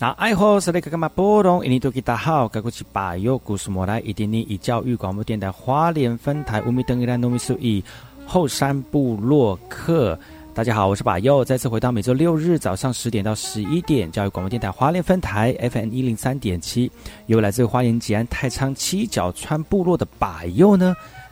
那爱好是那个干嘛波动？印尼多吉大好，该过去把右故事莫来，一点点以教育广播电台花莲分台乌米登伊兰糯米苏以后山部落客。大家好，我是把右，再次回到每周六日早上十点到十一点，教育广播电台花莲分台 FM 一零三点七，由来自花莲吉安太仓七角川部落的把右呢。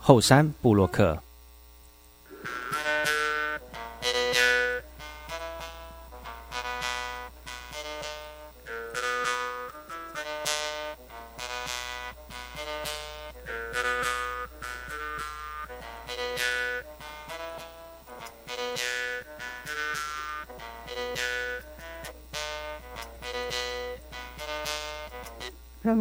后山布洛克。让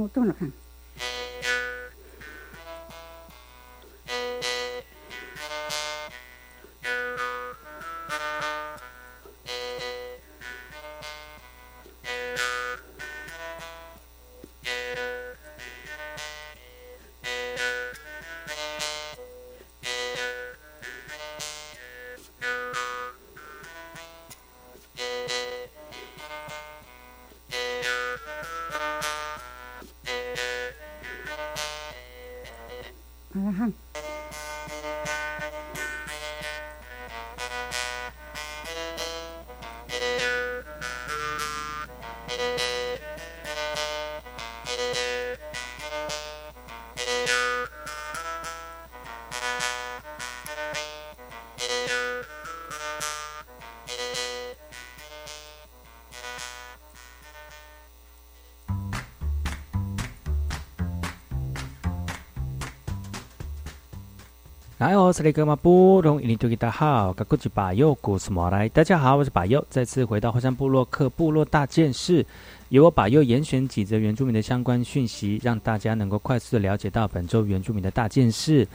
来哦，这里格马布隆，印尼多吉达好，格古吉巴佑，古斯莫来。大家好，我是巴佑，再次回到火山部落克部落大件事，由我巴佑严选几则原住民的相关讯息，让大家能够快速的了解到本周原住民的大件事。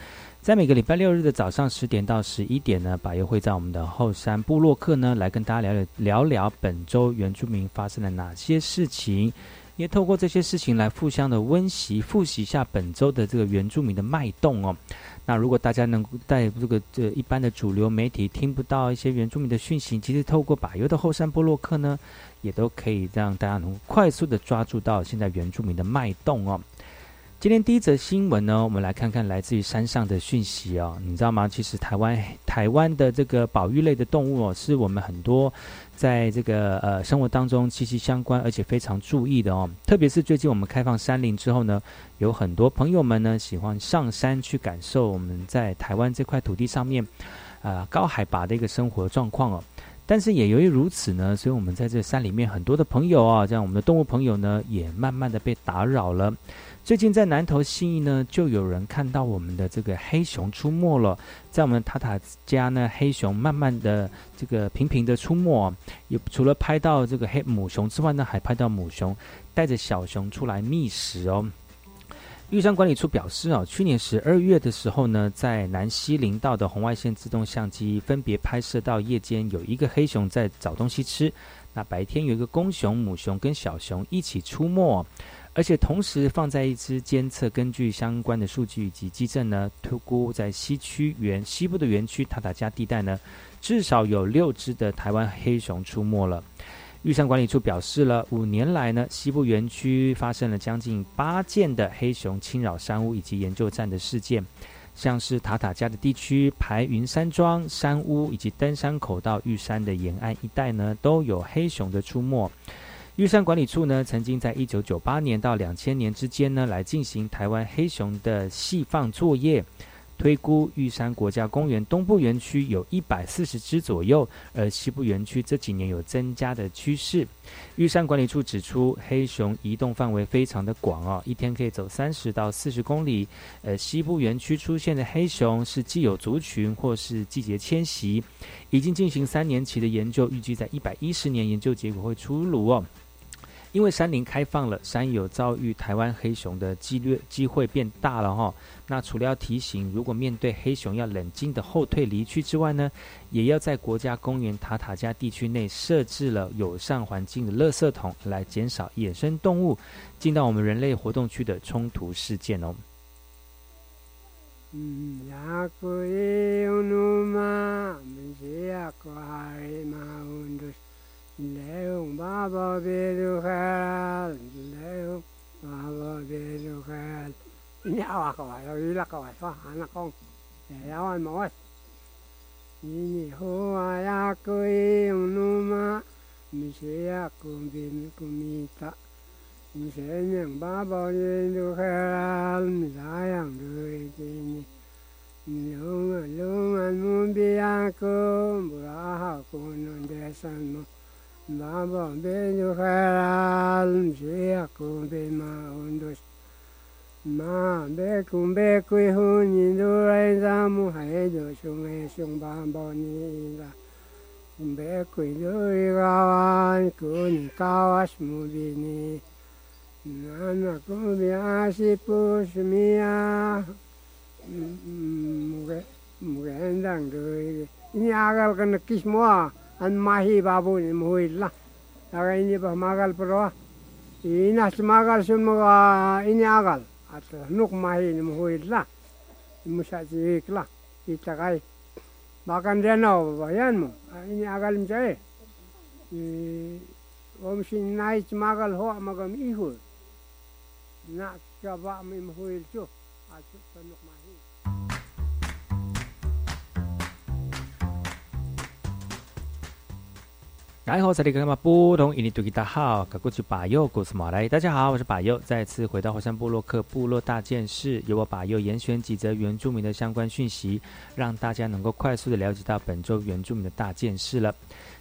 在每个礼拜六日的早上十点到十一点呢，巴佑会在我们的后山部落克呢，来跟大家聊聊聊聊本周原住民发生了哪些事情。也透过这些事情来互相的温习、复习一下本周的这个原住民的脉动哦。那如果大家能够在这个这一般的主流媒体听不到一些原住民的讯息，其实透过柏油的后山波洛克呢，也都可以让大家能够快速的抓住到现在原住民的脉动哦。今天第一则新闻呢，我们来看看来自于山上的讯息哦。你知道吗？其实台湾台湾的这个保育类的动物哦，是我们很多在这个呃生活当中息息相关，而且非常注意的哦。特别是最近我们开放山林之后呢，有很多朋友们呢喜欢上山去感受我们在台湾这块土地上面啊高海拔的一个生活状况哦。但是也由于如此呢，所以我们在这山里面很多的朋友啊，像我们的动物朋友呢，也慢慢的被打扰了。最近在南投信义呢，就有人看到我们的这个黑熊出没了。在我们塔塔家呢，黑熊慢慢的这个频频的出没，也除了拍到这个黑母熊之外呢，还拍到母熊带着小熊出来觅食哦。玉山管理处表示啊，去年十二月的时候呢，在南西林道的红外线自动相机分别拍摄到夜间有一个黑熊在找东西吃，那白天有一个公熊、母熊跟小熊一起出没。而且同时放在一支监测，根据相关的数据以及基证呢，推估在西区园西部的园区塔塔加地带呢，至少有六只的台湾黑熊出没了。玉山管理处表示了，五年来呢，西部园区发生了将近八件的黑熊侵扰山屋以及研究站的事件，像是塔塔加的地区、排云山庄山屋以及登山口到玉山的沿岸一带呢，都有黑熊的出没。玉山管理处呢，曾经在一九九八年到两千年之间呢，来进行台湾黑熊的细放作业，推估玉山国家公园东部园区有一百四十只左右，而西部园区这几年有增加的趋势。玉山管理处指出，黑熊移动范围非常的广哦，一天可以走三十到四十公里。呃，西部园区出现的黑熊是既有族群或是季节迁徙，已经进行三年期的研究，预计在一百一十年研究结果会出炉哦。因为山林开放了，山友遭遇台湾黑熊的几率机会变大了哈。那除了要提醒，如果面对黑熊要冷静的后退离去之外呢，也要在国家公园塔塔加地区内设置了友善环境的垃圾桶，来减少野生动物进到我们人类活动区的冲突事件哦。alkaa jo ylakalaisessa aina kontteja ja on moista. Nini hua ja kui unuma, misi ja kumpi kumita. Misenyang baboni dukhal, misayang duitini. Lungan lungan mumbiyanku, buraha kunun desanmu. Babon bin dukhal, misi ja kumpi ma undus. Ma be kum be ku hu ni do rai za mu hai do shung e shung ba ba ni la kum be ku do ri ga wan ku ni ka wa mu bi ni na na ku bi a pu shmi mu ge mu ge ndang do ni agal kan kis mo an mahi babu ni muhilla aga ini magal pro ina magal sun mga ini agal ata nuk mahi ni muhuit la, ni musa tihik la itakai bakan renau bayan mu ini agal mjae om shin nai magal ho magam ihu na ka ba mi muhuit chu atu nuk mahi 然后这里干嘛不同？印尼多吉大好，赶过去把右古斯马来。大家好，我是把右，再次回到火山部落克部落大件事，由我把右严选几则原住民的相关讯息，让大家能够快速的了解到本周原住民的大件事了。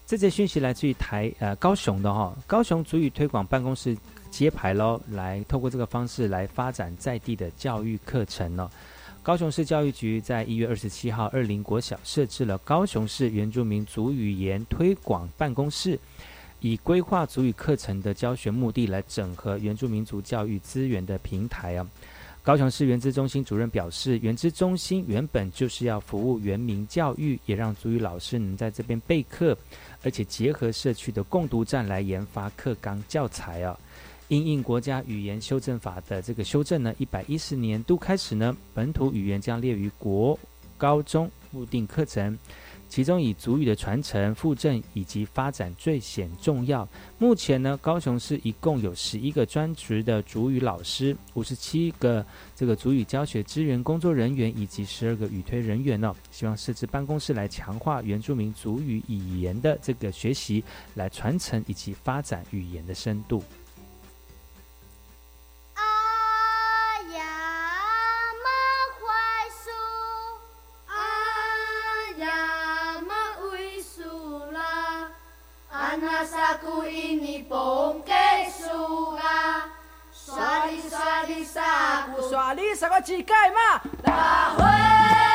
这则讯息来自于台呃高雄的哈，高雄足语推广办公室揭牌喽，来透过这个方式来发展在地的教育课程呢。高雄市教育局在一月二十七号，二林国小设置了高雄市原住民族语言推广办公室，以规划族语课程的教学目的来整合原住民族教育资源的平台啊。高雄市原资中心主任表示，原资中心原本就是要服务原民教育，也让族语老师能在这边备课，而且结合社区的共读站来研发课纲教材啊。因应国家语言修正法的这个修正呢，一百一十年度开始呢，本土语言将列于国高中固定课程。其中以族语的传承、复振以及发展最显重要。目前呢，高雄市一共有十一个专职的族语老师，五十七个这个族语教学支援工作人员，以及十二个语推人员呢。希望设置办公室来强化原住民族语语言的这个学习，来传承以及发展语言的深度。Saku ini bongke sunga Swali swali saku Swali saku chikai ma La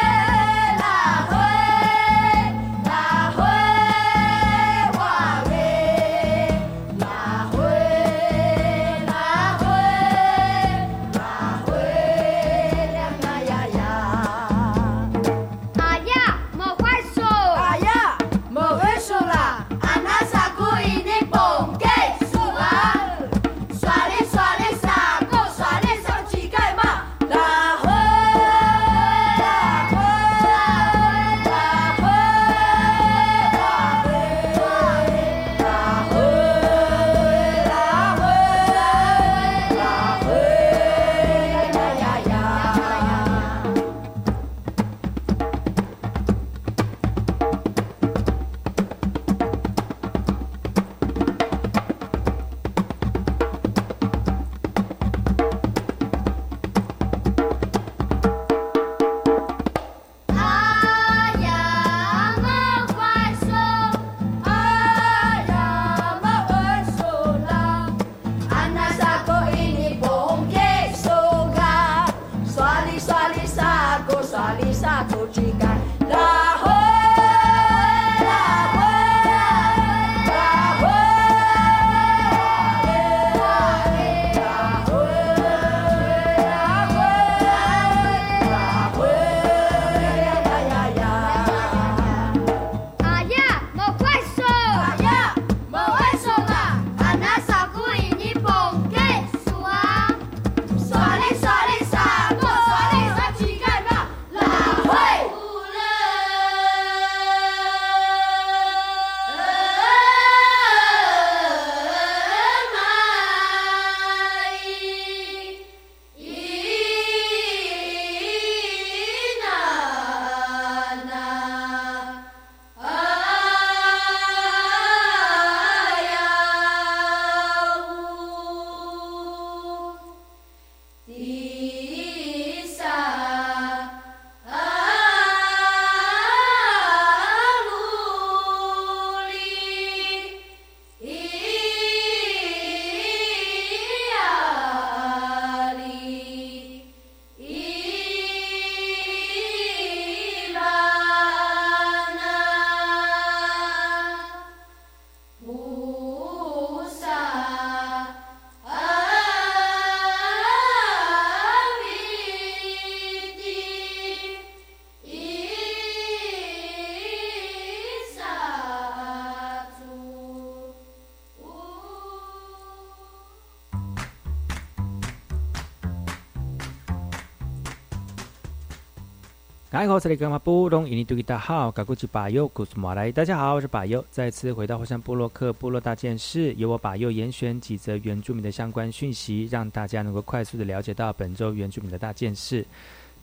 大家好，这里是布隆印尼多吉大号，嘎古吉巴尤古斯马来。大家好，我是巴尤，再次回到火山部落克部落大件事，由我巴尤严选几则原住民的相关讯息，让大家能够快速的了解到本周原住民的大件事。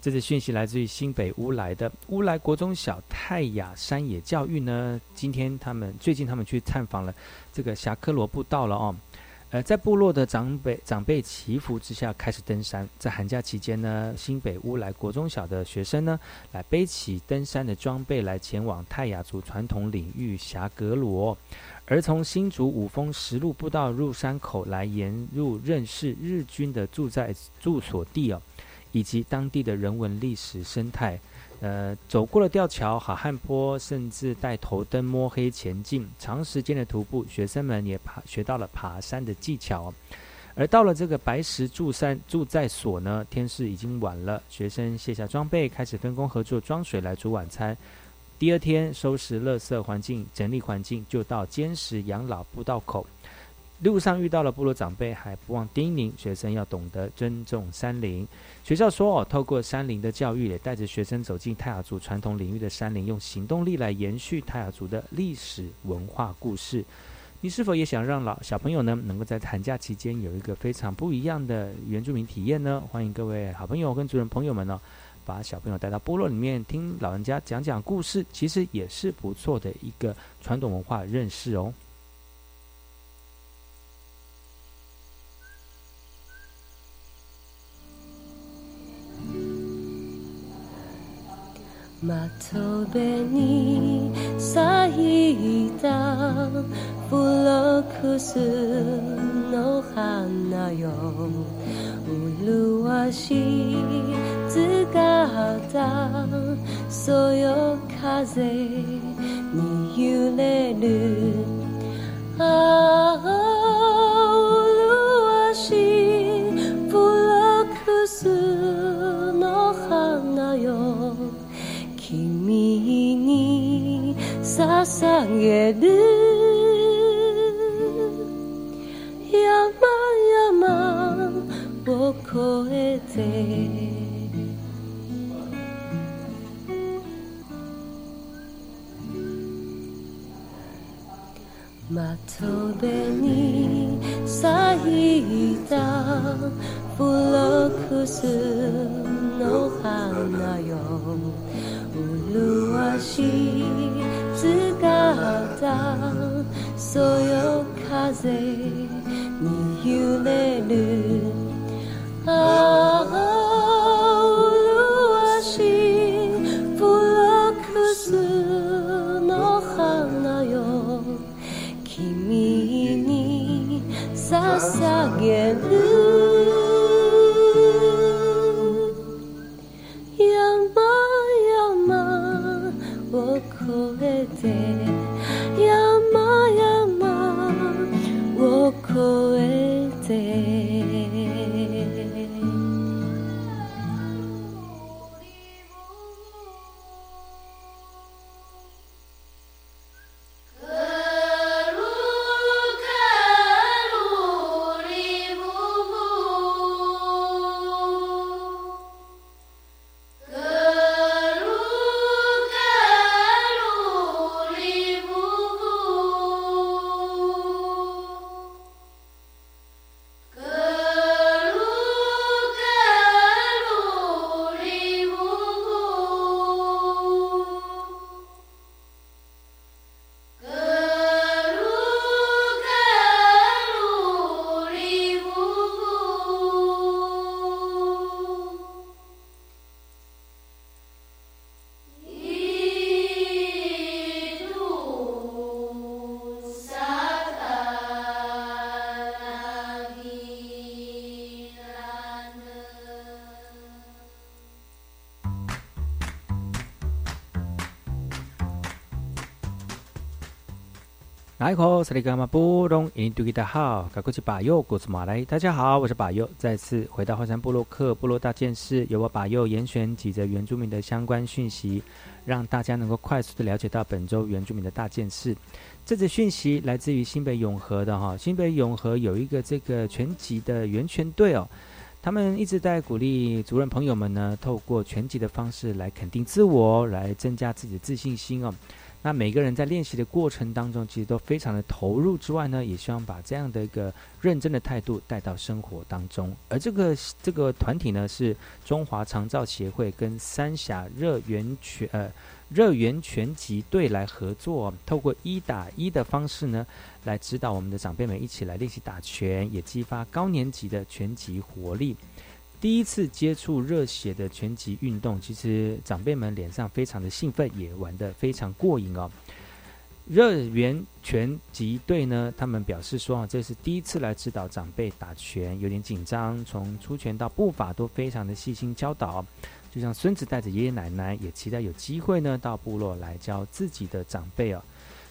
这次讯息来自于新北乌来的乌来国中小泰雅山野教育呢，今天他们最近他们去探访了这个霞克罗布道了哦。呃，在部落的长辈长辈祈福之下，开始登山。在寒假期间呢，新北乌来国中小的学生呢，来背起登山的装备，来前往泰雅族传统领域霞格罗。而从新竹五峰石路步道入山口，来沿路认识日军的住在住所地哦。以及当地的人文历史生态。呃，走过了吊桥、好汉坡，甚至带头灯摸黑前进，长时间的徒步，学生们也爬学到了爬山的技巧。而到了这个白石住山住在所呢，天色已经晚了，学生卸下装备，开始分工合作装水来煮晚餐。第二天收拾垃圾环境，整理环境，就到坚石养老步道口。路上遇到了部落长辈，还不忘叮咛学生要懂得尊重山林。学校说哦，透过山林的教育，也带着学生走进泰雅族传统领域的山林，用行动力来延续泰雅族的历史文化故事。你是否也想让老小朋友呢，能够在寒假期间有一个非常不一样的原住民体验呢？欢迎各位好朋友跟主人朋友们呢，把小朋友带到部落里面听老人家讲讲故事，其实也是不错的一个传统文化认识哦。窓に咲いたフロックスの花よ。麗しい姿そよ風に揺れる。ああ。捧げる。山々を越えて。窓辺に咲いたフロックスの花よ。麗しい大家好，我是把右，再次回到华山部落克部落大件事，由我把右严选几则原住民的相关讯息，让大家能够快速的了解到本周原住民的大件事。这则讯息来自于新北永和的哈，新北永和有一个这个拳击的源泉队哦，他们一直在鼓励族人朋友们呢，透过拳击的方式来肯定自我，来增加自己的自信心哦。那每个人在练习的过程当中，其实都非常的投入之外呢，也希望把这样的一个认真的态度带到生活当中。而这个这个团体呢，是中华长照协会跟三峡热源拳呃热源拳击队来合作，透过一打一的方式呢，来指导我们的长辈们一起来练习打拳，也激发高年级的拳击活力。第一次接触热血的拳击运动，其实长辈们脸上非常的兴奋，也玩得非常过瘾哦。热源拳击队呢，他们表示说啊，这是第一次来指导长辈打拳，有点紧张，从出拳到步伐都非常的细心教导。就像孙子带着爷爷奶奶，也期待有机会呢到部落来教自己的长辈哦。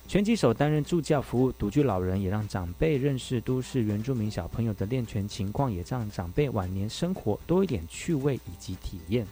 拳击手担任助教服务独居老人，也让长辈认识都市原住民小朋友的练拳情况，也让长辈晚年生活多一点趣味以及体验。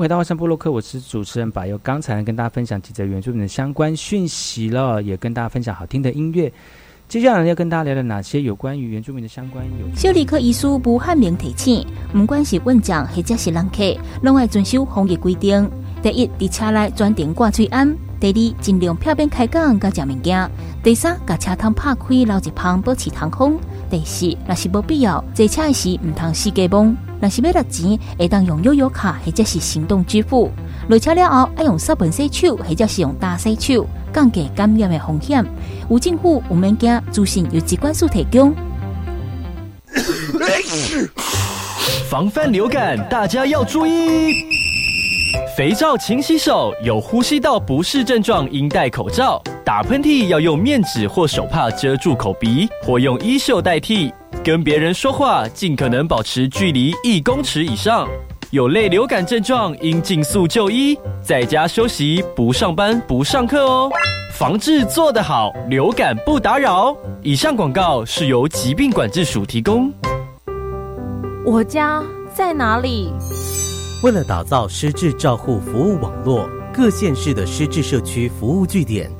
回到外山部落克，我是主持人柏佑。刚才跟大家分享几则原住民的相关讯息了，也跟大家分享好听的音乐。接下来要跟大家聊聊哪些有关于原住民的相关有。小儿科医师不汉明提醒，不管是问讲或者是人客，拢要遵守防疫规定。第一，伫车内专程挂嘴安；第二，尽量漂边开讲，甲食物件；第三，甲车窗拍开，留一旁保持通风；第四，若是无必要坐车时，唔通四界望。若是要落钱，会当用悠游卡或者是行动支付。落车了后要用扫盆洗手，或者是用大洗手，降低感染的风险。有政府有物件资讯由机关署提供。防范流感，大家要注意。肥皂勤洗手，有呼吸道不适症状应戴口罩。打喷嚏要用面纸或手帕遮住口鼻，或用衣袖代替。跟别人说话尽可能保持距离一公尺以上。有类流感症状应尽速就医，在家休息，不上班不上课哦。防治做得好，流感不打扰。以上广告是由疾病管制署提供。我家在哪里？为了打造失智照护服务网络，各县市的失智社区服务据点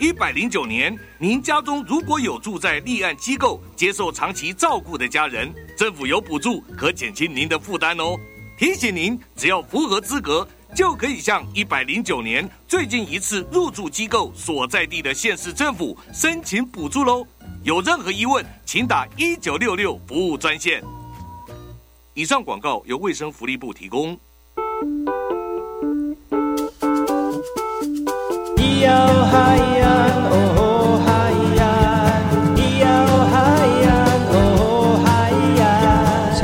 一百零九年，您家中如果有住在立案机构接受长期照顾的家人，政府有补助可减轻您的负担哦。提醒您，只要符合资格，就可以向一百零九年最近一次入住机构所在地的县市政府申请补助喽。有任何疑问，请打一九六六服务专线。以上广告由卫生福利部提供。谁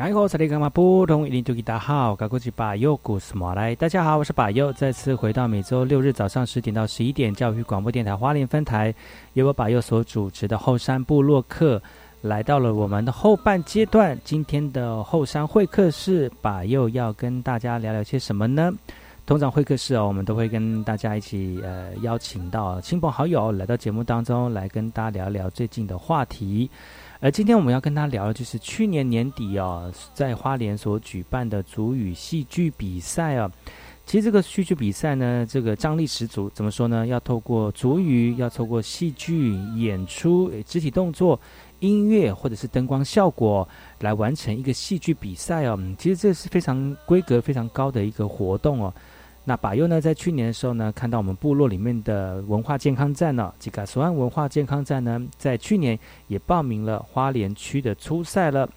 大号，高过去把右故事马来。大家好，我是把右，再次回到每周六日早上十点到十一点，教育广播电台花莲分台，由我把右所主持的后山部落客，来到了我们的后半阶段。今天的后山会客室，把右要跟大家聊聊些什么呢？通常会客室哦，我们都会跟大家一起呃邀请到亲朋好友来到节目当中，来跟大家聊聊最近的话题。而今天我们要跟他聊的就是去年年底哦，在花莲所举办的主语戏剧比赛啊。其实这个戏剧比赛呢，这个张力十足。怎么说呢？要透过主语，要透过戏剧演出、肢体动作、音乐或者是灯光效果来完成一个戏剧比赛哦。其实这是非常规格非常高的一个活动哦。那把右呢，在去年的时候呢，看到我们部落里面的文化健康站呢，这个索安文化健康站呢，在去年也报名了花莲区的初赛了。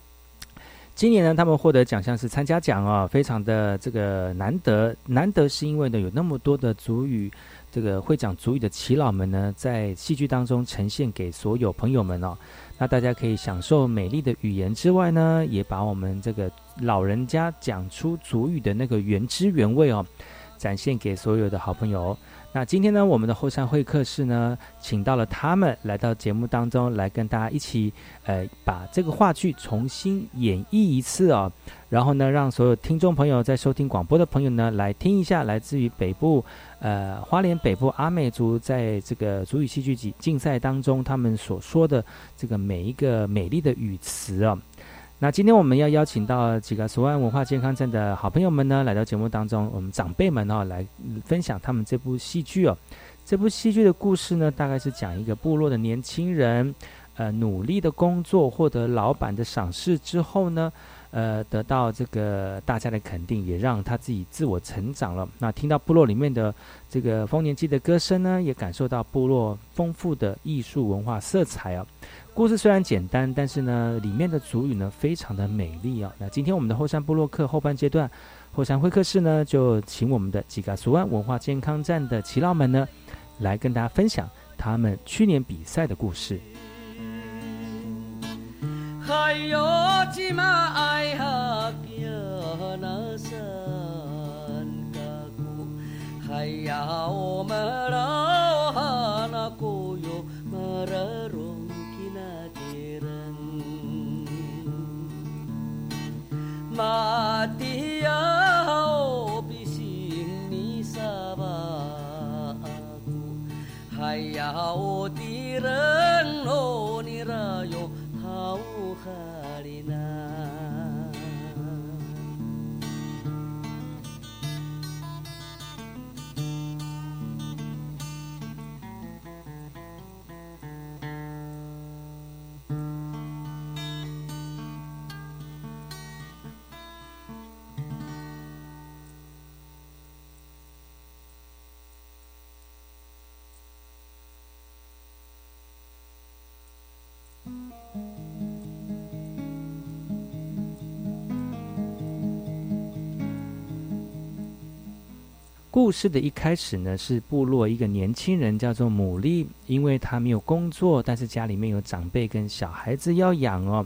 今年呢，他们获得奖项是参加奖哦，非常的这个难得，难得是因为呢，有那么多的族语，这个会讲族语的耆老们呢，在戏剧当中呈现给所有朋友们哦。那大家可以享受美丽的语言之外呢，也把我们这个老人家讲出族语的那个原汁原味哦。展现给所有的好朋友。那今天呢，我们的后山会客室呢，请到了他们来到节目当中，来跟大家一起，呃，把这个话剧重新演绎一次哦。然后呢，让所有听众朋友在收听广播的朋友呢，来听一下来自于北部，呃，花莲北部阿美族在这个主语戏剧竞竞赛当中，他们所说的这个每一个美丽的语词啊。那今天我们要邀请到几个索安文化健康站的好朋友们呢，来到节目当中，我们长辈们哦，来分享他们这部戏剧哦。这部戏剧的故事呢，大概是讲一个部落的年轻人，呃，努力的工作，获得老板的赏识之后呢，呃，得到这个大家的肯定，也让他自己自我成长了。那听到部落里面的这个丰年祭的歌声呢，也感受到部落丰富的艺术文化色彩啊。故事虽然简单，但是呢，里面的主语呢非常的美丽啊。那今天我们的后山部落客后半阶段，后山会客室呢，就请我们的吉嘎苏安文化健康站的耆老们呢，来跟大家分享他们去年比赛的故事。妈的哟，比心里沙巴苦，还要我的人哦，你若要好汉。故事的一开始呢，是部落一个年轻人叫做牡蛎，因为他没有工作，但是家里面有长辈跟小孩子要养哦，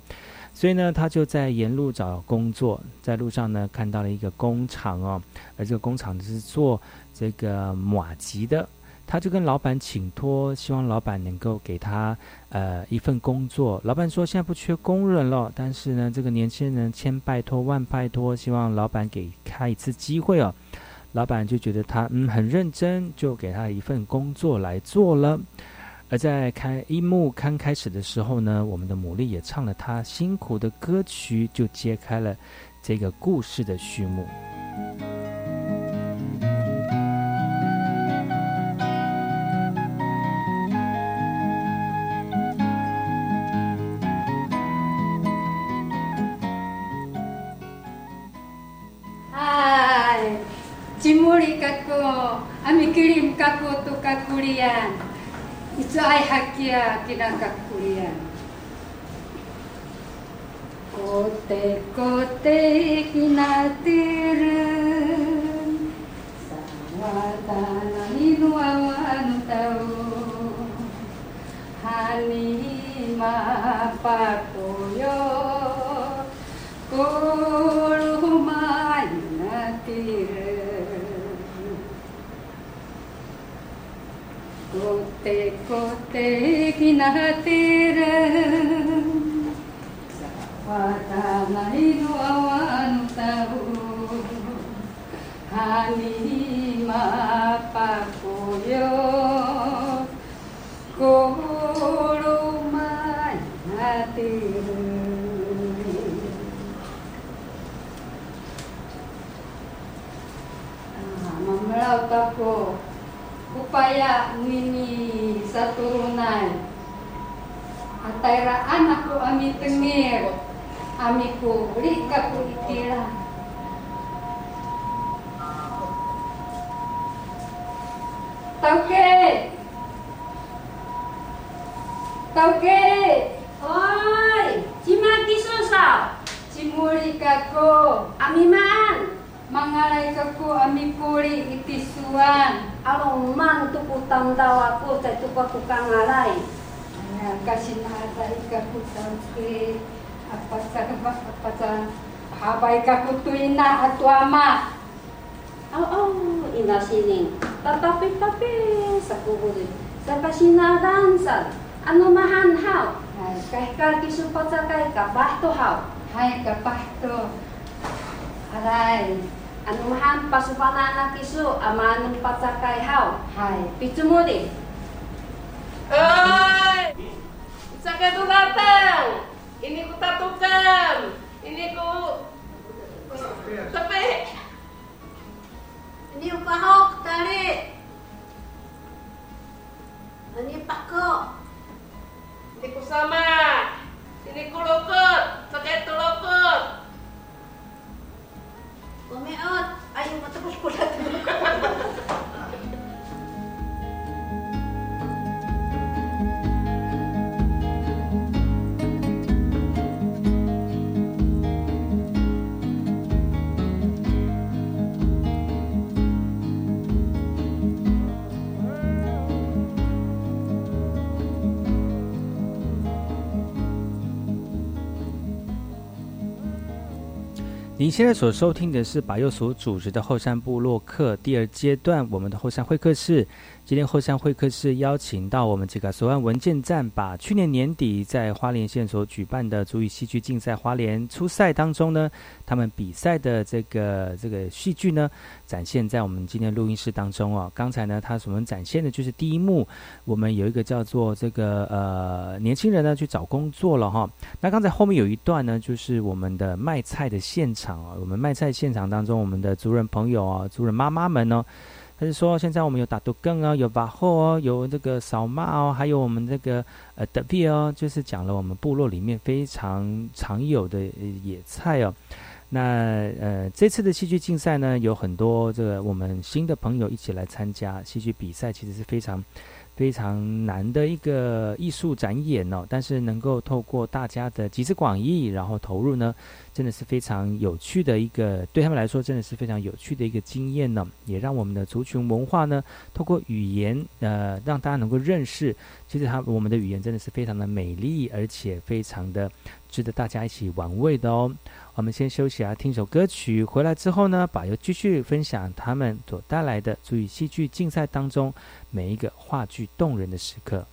所以呢，他就在沿路找工作，在路上呢看到了一个工厂哦，而这个工厂是做这个马吉的，他就跟老板请托，希望老板能够给他呃一份工作。老板说现在不缺工人了，但是呢，这个年轻人千拜托万拜托，希望老板给他一次机会哦。老板就觉得他嗯很认真，就给他一份工作来做了。而在开一幕刚开始的时候呢，我们的牡蛎也唱了他辛苦的歌曲，就揭开了这个故事的序幕。kulian itu ai hakia kita kulian kote kote kinatirun sawatana inu awanu tau. Hanima pakoi नहते रह वाता महिनु अवानुतहु हानि मापाको यो कोडो मायाते Memelautakku upaya mini satu runai Atairaan aku ami tengir, ami kulit kapu itilah. Tauke, tauke, oi, cimati susah, cimuri kaku, ami man, mangalai kaku ami kuri itisuan. Along man tuku tamtawaku, tetupaku kangalai. आकाशी महाबायका कुठे आपाचा आपाचा हा बायका कुठू इना आतो आमा au au ina sining papapi papi sakuburi sapasina dansa ano mahan hao kai. Ka kisu paca kai ka hai ka bahto arai. Ano mahan pasupana na kisu amanu paca kai hao hai. Pitumuri Sakit datang. Ini ku tatukan. Ini ku tepi. Ini upahok tali. Ini pakok. Ini ku sama. Ini ku lokot. Sakit tu lokot. Kumiot. Ayo matapos ko lahat. 你现在所收听的是白幼所组织的后山部落客第二阶段，我们的后山会客室。今天后山会客室邀请到我们这个索岸文件站，把去年年底在花莲县所举办的足以戏剧竞赛花莲初赛当中呢，他们比赛的这个这个戏剧呢，展现在我们今天录音室当中哦。刚才呢，他所们展现的就是第一幕，我们有一个叫做这个呃年轻人呢去找工作了哈。那刚才后面有一段呢，就是我们的卖菜的现场啊。我们卖菜现场当中，我们的族人朋友啊，族人妈妈们呢，他是说，现在我们有打独更啊，有把后哦，有这个扫码哦，还有我们这个呃德比哦，就是讲了我们部落里面非常常有的野菜哦。那呃，这次的戏剧竞赛呢，有很多这个我们新的朋友一起来参加戏剧比赛，其实是非常。非常难的一个艺术展演哦，但是能够透过大家的集思广益，然后投入呢，真的是非常有趣的一个，对他们来说真的是非常有趣的一个经验呢，也让我们的族群文化呢，透过语言呃，让大家能够认识，其实他我们的语言真的是非常的美丽，而且非常的值得大家一起玩味的哦。我们先休息啊，听首歌曲。回来之后呢，把又继续分享他们所带来的注意戏剧竞赛当中每一个话剧动人的时刻。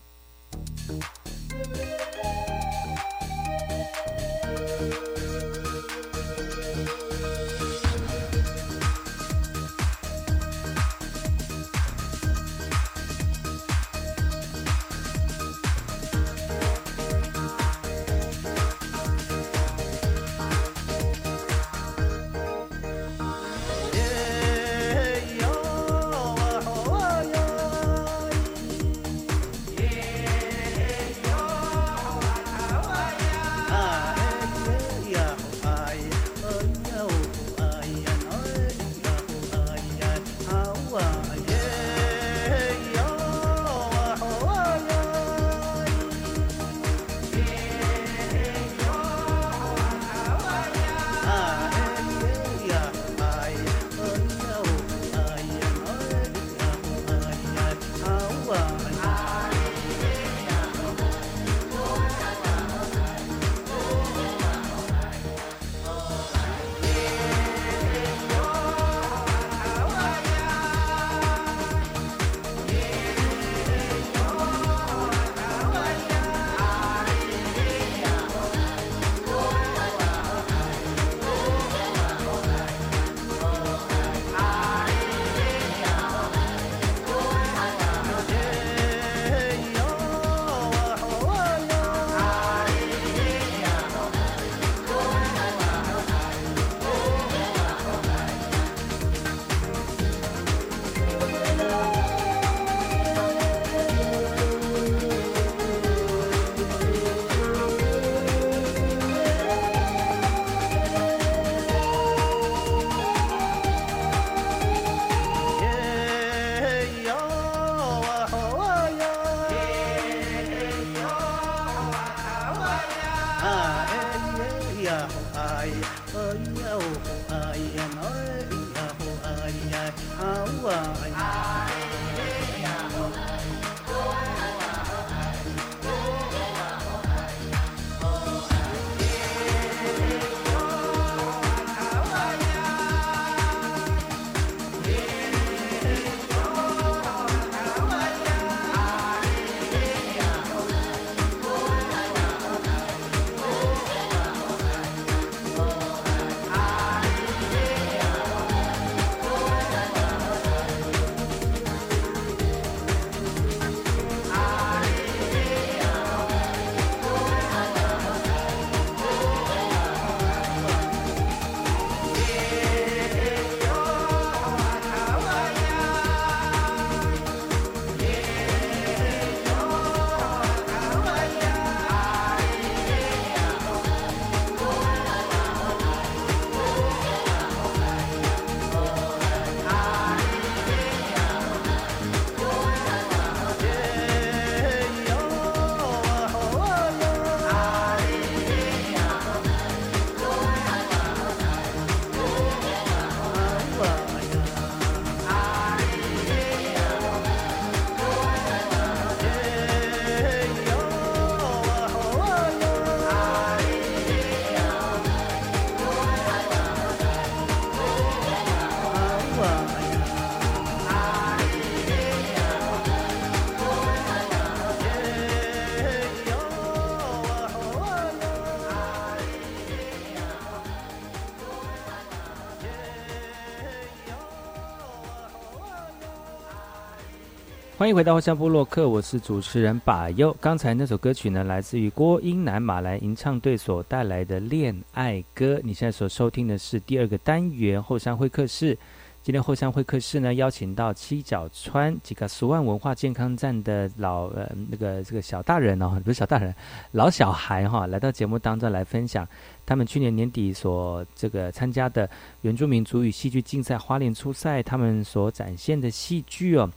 欢迎回到后山部落克，我是主持人把优。刚才那首歌曲呢，来自于郭英南马来吟唱队所带来的《恋爱歌》。你现在所收听的是第二个单元后山会客室。今天后山会客室呢，邀请到七角川几个十万文化健康站的老呃那个这个小大人哦，不是小大人，老小孩哈，来到节目当中来分享他们去年年底所这个参加的原住民族语戏剧竞赛花莲初赛，他们所展现的戏剧哦。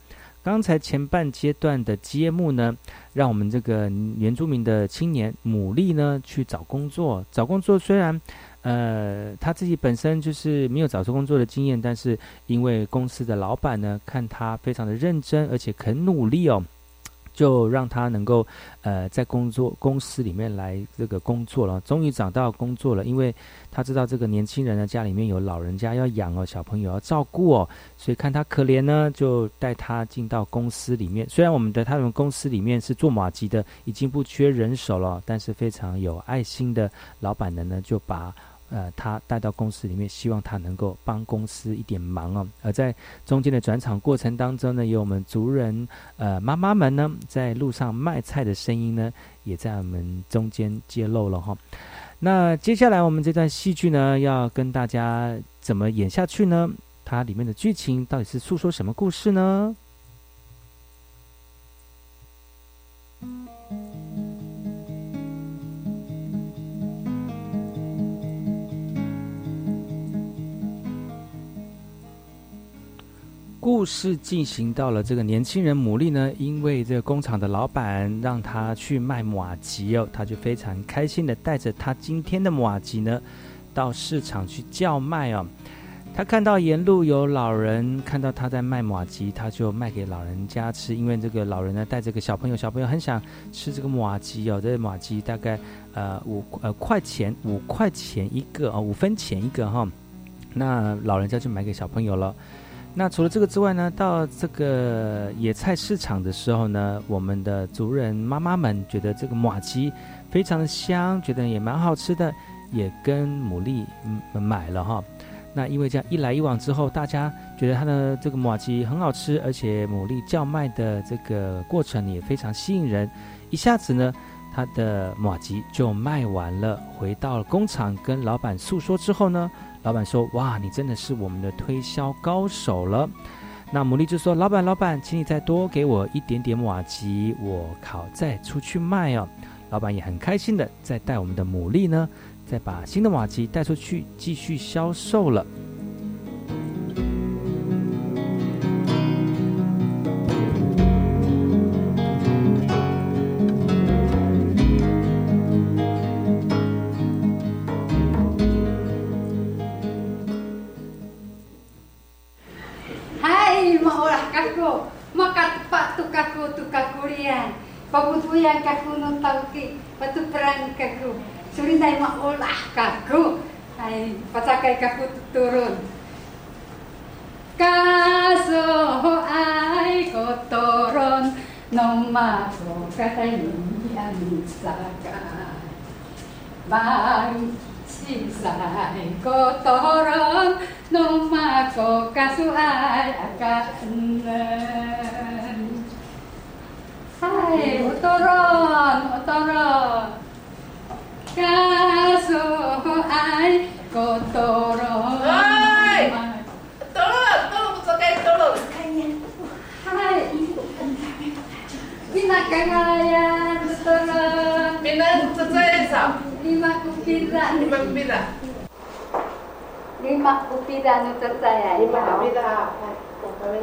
刚才前半阶段的揭幕呢，让我们这个原住民的青年努力呢去找工作，找工作虽然。呃，他自己本身就是没有找出工作的经验，但是因为公司的老板呢看他非常的认真，而且肯努力哦，就让他能够呃在工作公司里面来这个工作了。终于找到工作了，因为他知道这个年轻人呢家里面有老人家要养哦，小朋友要照顾哦，所以看他可怜呢，就带他进到公司里面。虽然我们的他们公司里面是做马吉的，已经不缺人手了，但是非常有爱心的老板呢呢就把。呃，他带到公司里面，希望他能够帮公司一点忙哦。而在中间的转场过程当中呢，有我们族人呃妈妈们呢，在路上卖菜的声音呢，也在我们中间揭露了哈。那接下来我们这段戏剧呢，要跟大家怎么演下去呢？它里面的剧情到底是诉说什么故事呢？故事进行到了这个年轻人牡蛎呢，因为这个工厂的老板让他去卖马吉哦，他就非常开心的带着他今天的马吉呢，到市场去叫卖哦。他看到沿路有老人看到他在卖马吉，他就卖给老人家吃，因为这个老人呢带着个小朋友，小朋友很想吃这个马吉哦，这个马吉大概呃五呃块钱五块钱一个啊，五分钱一个哈，那老人家就买给小朋友了。那除了这个之外呢，到这个野菜市场的时候呢，我们的族人妈妈们觉得这个马鸡非常的香，觉得也蛮好吃的，也跟牡蛎买了哈。那因为这样一来一往之后，大家觉得它的这个马鸡很好吃，而且牡蛎叫卖的这个过程也非常吸引人，一下子呢，他的马吉就卖完了。回到了工厂跟老板诉说之后呢。老板说：“哇，你真的是我们的推销高手了。”那牡蛎就说：“老板，老板，请你再多给我一点点瓦吉，我烤再出去卖哦。”老板也很开心的再带我们的牡蛎呢，再把新的瓦吉带出去继续销售了。Indai maulah kaku. Hai, patakai kaku turun. Kaso ai kotoron noma ko katai ni amisaka. Bang sisai kotoron noma ko kasu ai akanen. Hai, otoron, otoron. Kaso ai kotoron. Hai, tolong, tolong pakai tolong. Hai, Bina kagayan, otoron. Bina saya sa. Lima kupira. Lima kupira. Lima kupira no saya. Lima kupira. Kami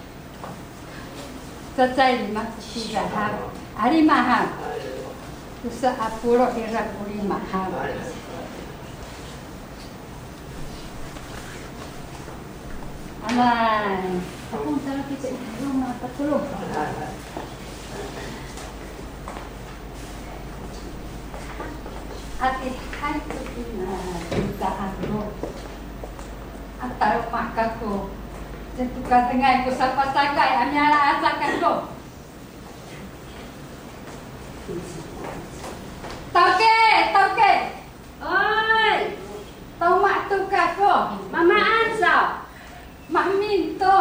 tsatsaimasu shiraha arimaha usa apuro irrakurimaha Aman. Apunta kita itu rumah apa tolong. At ihay ko pinagdaan mo. At tarong makakuha Tentukan dengan aku sapa sakai amyala asakan ko. Toke, toke. Oi. Tau mak tukar ko. Mama ansau. Mak minto.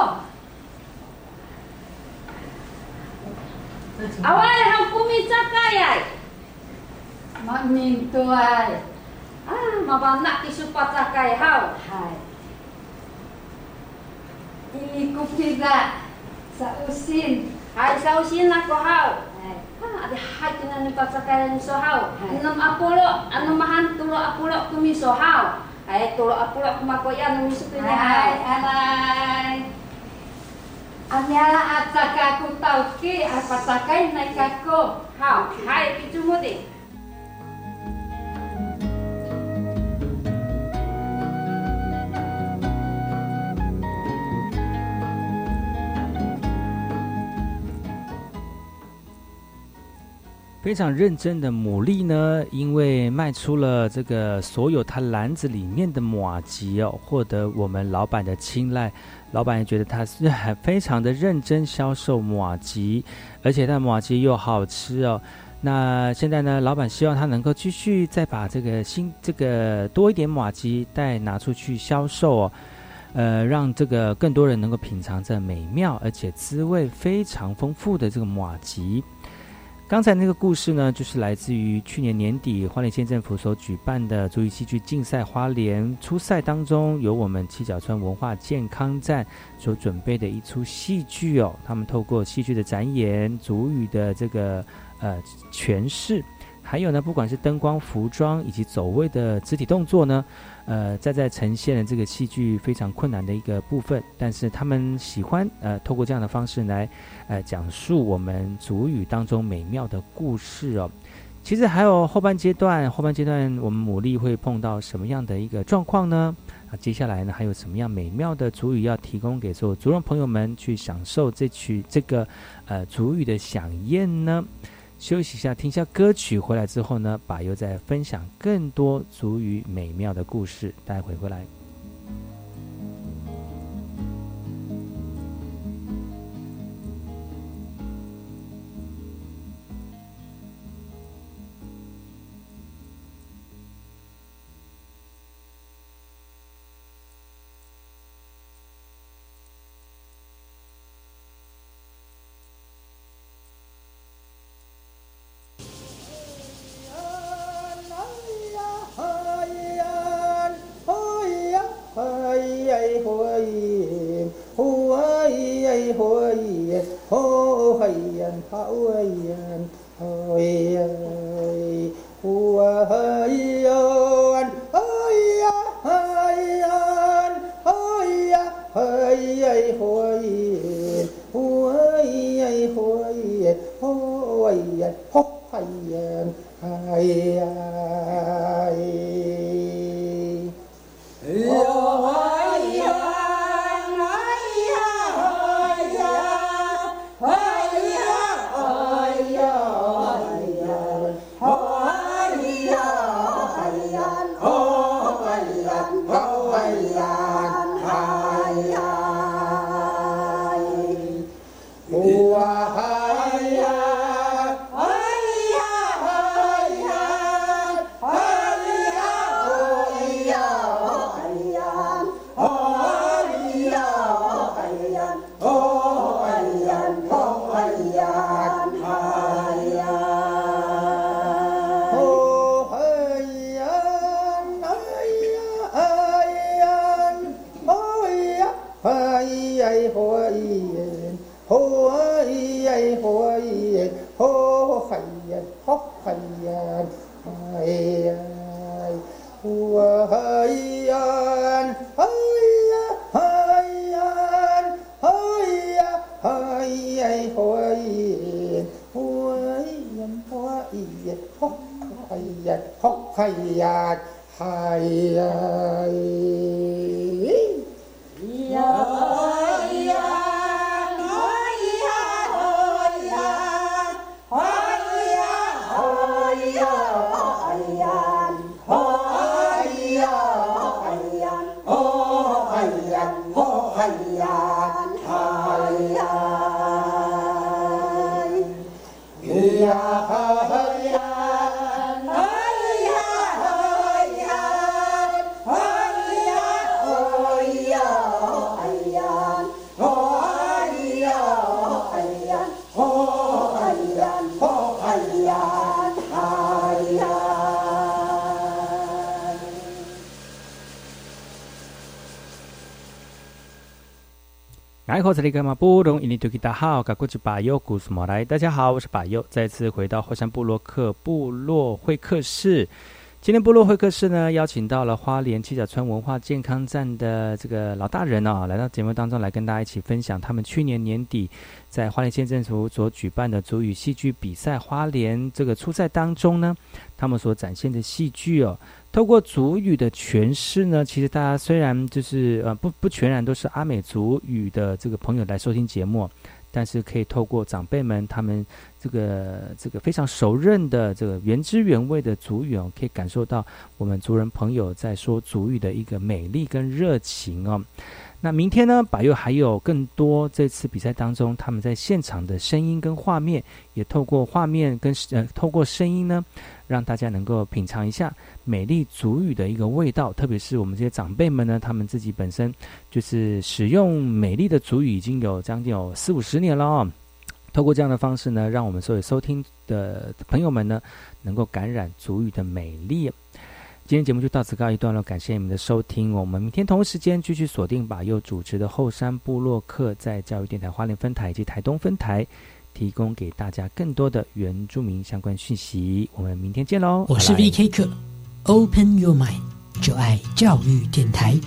Awal hang kumi cakai ai. Mak minto ai. Ah, mama nak kisupat cakai hau. Hai. Kuftiga sausin. Hai sausin ako haw. Ada hati na ni pasakayan so haw. Enam apulo, ano mahan tulo apulo kumi so haw. Ay tulo apulo kumakoya no miso pili ay, Alay. Anyala at tauki apa apasakay naik aku Haw, hai pichumudi. 非常认真的牡蛎呢，因为卖出了这个所有他篮子里面的马吉哦，获得我们老板的青睐。老板也觉得他是很非常的认真销售马吉，而且他的马吉又好吃哦。那现在呢，老板希望他能够继续再把这个新这个多一点马吉带拿出去销售哦，呃，让这个更多人能够品尝这美妙而且滋味非常丰富的这个马吉。刚才那个故事呢，就是来自于去年年底花莲县政府所举办的足语戏剧竞赛花莲初赛当中，由我们七角川文化健康站所准备的一出戏剧哦。他们透过戏剧的展演、足语的这个呃诠释，还有呢，不管是灯光、服装以及走位的肢体动作呢，呃，在在呈现了这个戏剧非常困难的一个部分，但是他们喜欢呃透过这样的方式来呃讲述我们主语当中美妙的故事哦。其实还有后半阶段，后半阶段我们牡蛎会碰到什么样的一个状况呢？啊，接下来呢还有什么样美妙的主语要提供给所有族人朋友们去享受这曲这个呃主语的飨宴呢？休息一下，听一下歌曲，回来之后呢，把又再分享更多足语美妙的故事，待会回来。爱好这里干嘛不懂？印尼多吉大好，赶过去把右古斯莫来。大家好，我是把右，再次回到火山部落克部落会客室。今天部落会客室呢，邀请到了花莲七角村文化健康站的这个老大人哦，来到节目当中来跟大家一起分享他们去年年底在花莲县政府所举办的足语戏剧比赛花莲这个初赛当中呢，他们所展现的戏剧哦，透过族语的诠释呢，其实大家虽然就是呃不不全然都是阿美族语的这个朋友来收听节目。但是可以透过长辈们他们这个这个非常熟认的这个原汁原味的族语哦，可以感受到我们族人朋友在说族语的一个美丽跟热情哦。那明天呢，百佑还有更多这次比赛当中他们在现场的声音跟画面，也透过画面跟呃透过声音呢。让大家能够品尝一下美丽祖语的一个味道，特别是我们这些长辈们呢，他们自己本身就是使用美丽的祖语已经有将近有四五十年了哦。透过这样的方式呢，让我们所有收听的朋友们呢，能够感染祖语的美丽。今天节目就到此告一段落，感谢你们的收听。我们明天同一时间继续锁定把又主持的后山部落客，在教育电台花莲分台以及台东分台。提供给大家更多的原住民相关讯息，我们明天见喽！我是 V K 课，Open Your Mind，就爱教育电台。